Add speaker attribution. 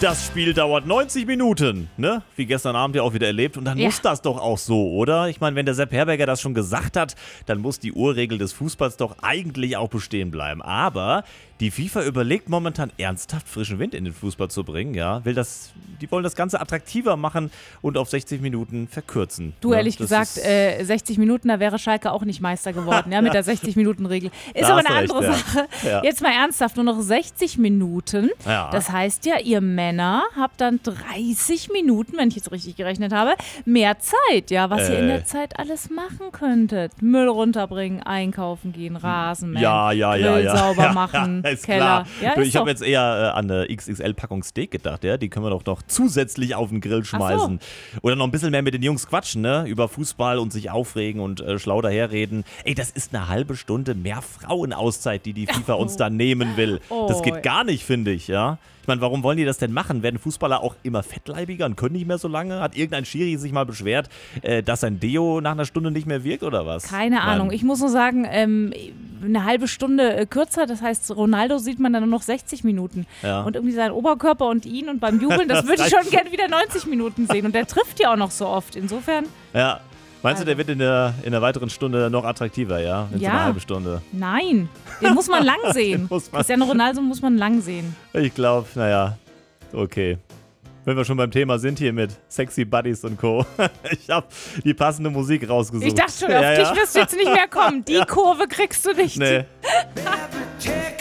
Speaker 1: Das Spiel dauert 90 Minuten, ne? Wie gestern Abend ja auch wieder erlebt. Und dann
Speaker 2: Ja.
Speaker 1: muss das doch auch so, oder? Ich meine, wenn der Sepp Herberger das schon gesagt hat, dann muss die Urregel des Fußballs doch eigentlich auch bestehen bleiben. Aber die FIFA überlegt momentan ernsthaft frischen Wind in den Fußball zu bringen, ja? Will das, die wollen das Ganze attraktiver machen und auf 60 Minuten verkürzen.
Speaker 2: Du,
Speaker 1: ne?
Speaker 2: ehrlich
Speaker 1: Das
Speaker 2: gesagt, äh, 60 Minuten, da wäre Schalke auch nicht Meister geworden, ja, mit der 60-Minuten-Regel. Ist
Speaker 1: Da
Speaker 2: aber eine
Speaker 1: du
Speaker 2: andere
Speaker 1: recht, ja.
Speaker 2: Sache.
Speaker 1: Ja.
Speaker 2: Jetzt mal ernsthaft, nur noch 60 Minuten. Das heißt ja, ihr Männer habt dann 30 Minuten, wenn ich jetzt richtig gerechnet habe, mehr Zeit, ja, was ihr in
Speaker 1: Äh.
Speaker 2: der Zeit alles machen könntet. Müll runterbringen, einkaufen gehen, Rasen mähen,
Speaker 1: Ja, ja, ja,
Speaker 2: Grill
Speaker 1: ja.
Speaker 2: sauber
Speaker 1: Ja,
Speaker 2: machen,
Speaker 1: ist
Speaker 2: Keller. Ja,
Speaker 1: du, ich habe jetzt eher äh, an eine XXL-Packung Steak gedacht, ja. Die können wir doch noch zusätzlich auf den Grill schmeißen. Oder noch ein bisschen mehr mit den Jungs quatschen, ne? Über Fußball und sich aufregen und äh, schlau daherreden. Ey, das ist eine halbe Stunde mehr Frauenauszeit, die die FIFA uns da nehmen will. Das
Speaker 2: Oh.
Speaker 1: geht gar nicht, finde ich, ja. Ich meine, warum wollen die das denn machen? Werden Fußballer auch immer fettleibiger und können nicht mehr so lange? Hat irgendein Schiri sich mal beschwert, äh, dass sein Deo nach einer Stunde nicht mehr wirkt oder was?
Speaker 2: Keine. Ahnung. Ich muss nur sagen, ähm, eine halbe Stunde äh, kürzer, das heißt, Ronaldo sieht man dann nur noch 60 Minuten.
Speaker 1: Ja.
Speaker 2: Und irgendwie seinen Oberkörper und ihn und beim Jubeln, das würde ich schon gerne wieder 90 Minuten sehen. Und der trifft ja auch noch so oft. Insofern,
Speaker 1: Ja. Meinst du, der
Speaker 2: Also.
Speaker 1: wird in der, in der weiteren Stunde noch attraktiver, ja? In so
Speaker 2: Ja.
Speaker 1: einer halben Stunde.
Speaker 2: nein. Den muss man lang sehen.
Speaker 1: Muss man-
Speaker 2: Cristiano Ronaldo muss man lang sehen.
Speaker 1: Ich glaube, naja, okay. Wenn wir schon beim Thema sind hier mit Sexy Buddies und Co. Ich habe die passende Musik rausgesucht.
Speaker 2: Ich dachte schon,
Speaker 1: ja,
Speaker 2: auf
Speaker 1: ja.
Speaker 2: dich wirst du jetzt nicht mehr kommen. Die Kurve kriegst du nicht.
Speaker 1: Nee.